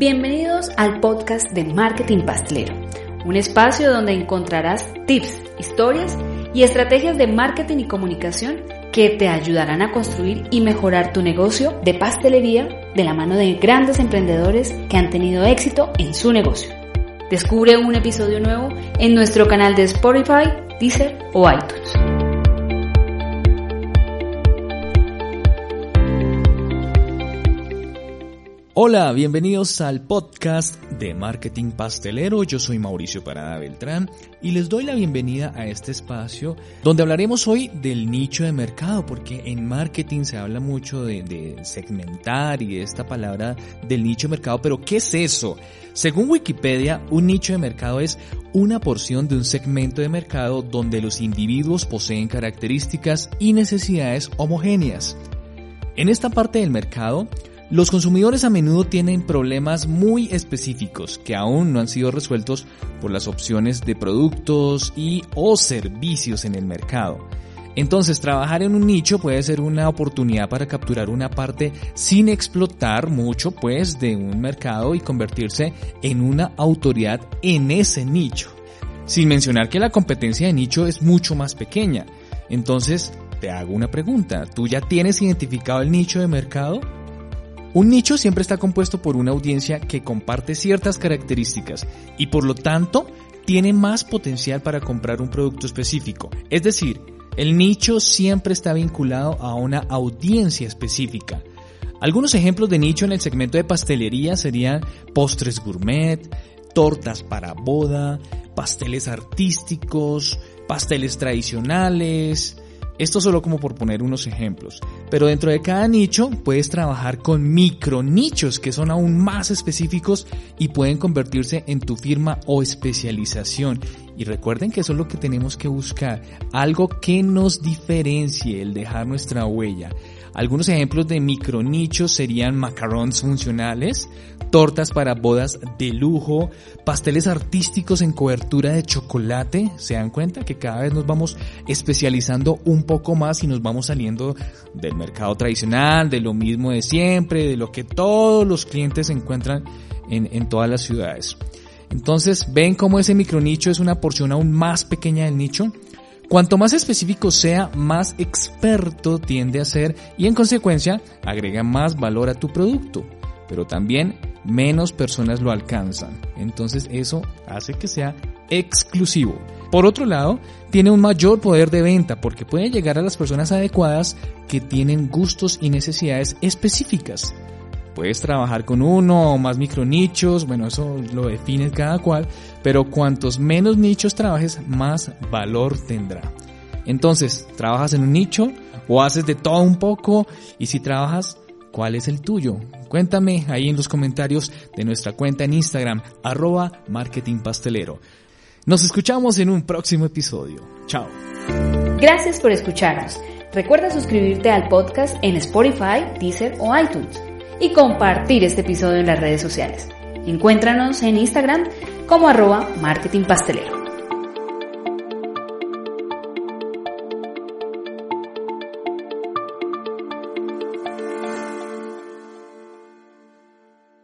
Bienvenidos al podcast de Marketing Pastelero, un espacio donde encontrarás tips, historias y estrategias de marketing y comunicación que te ayudarán a construir y mejorar tu negocio de pastelería de la mano de grandes emprendedores que han tenido éxito en su negocio. Descubre un episodio nuevo en nuestro canal de Spotify, Deezer o iTunes. Hola, bienvenidos al podcast de Marketing Pastelero. Yo soy Mauricio Parada Beltrán y les doy la bienvenida a este espacio donde hablaremos hoy del nicho de mercado, porque en marketing se habla mucho de, segmentar y de esta palabra del nicho de mercado, pero ¿qué es eso? Según Wikipedia, un nicho de mercado es una porción de un segmento de mercado donde los individuos poseen características y necesidades homogéneas. En esta parte del mercado, los consumidores a menudo tienen problemas muy específicos que aún no han sido resueltos por las opciones de productos y o servicios en el mercado. Entonces, trabajar en un nicho puede ser una oportunidad para capturar una parte sin explotar mucho pues de un mercado y convertirse en una autoridad en ese nicho. Sin mencionar que la competencia de nicho es mucho más pequeña. Entonces, te hago una pregunta. ¿Tú ya tienes identificado el nicho de mercado? Un nicho siempre está compuesto por una audiencia que comparte ciertas características y por lo tanto tiene más potencial para comprar un producto específico. Es decir, el nicho siempre está vinculado a una audiencia específica. Algunos ejemplos de nicho en el segmento de pastelería serían postres gourmet, tortas para boda, pasteles artísticos, pasteles tradicionales, esto solo como por poner unos ejemplos. Pero dentro de cada nicho puedes trabajar con micro nichos que son aún más específicos y pueden convertirse en tu firma o especialización. Y recuerden que eso es lo que tenemos que buscar. Algo que nos diferencie, el dejar nuestra huella. Algunos ejemplos de micronichos serían macarons funcionales, tortas para bodas de lujo, pasteles artísticos en cobertura de chocolate. Se dan cuenta que cada vez nos vamos especializando un poco más y nos vamos saliendo del mercado tradicional, de lo mismo de siempre, de lo que todos los clientes encuentran en, en todas las ciudades. Entonces, ven cómo ese micronicho es una porción aún más pequeña del nicho. Cuanto más específico sea, más experto tiende a ser y en consecuencia agrega más valor a tu producto, pero también menos personas lo alcanzan. Entonces eso hace que sea exclusivo. Por otro lado, tiene un mayor poder de venta porque puede llegar a las personas adecuadas que tienen gustos y necesidades específicas. Puedes trabajar con uno o más micronichos, bueno, eso lo define cada cual, pero cuantos menos nichos trabajes, más valor tendrá. Entonces, ¿trabajas en un nicho o haces de todo un poco? Y si trabajas, ¿cuál es el tuyo? Cuéntame ahí en los comentarios de nuestra cuenta en Instagram, arroba marketingpastelero. Nos escuchamos en un próximo episodio. Chao. Gracias por escucharnos. Recuerda suscribirte al podcast en Spotify, Deezer o iTunes y compartir este episodio en las redes sociales. Encuéntranos en Instagram como arroba marketing pastelero.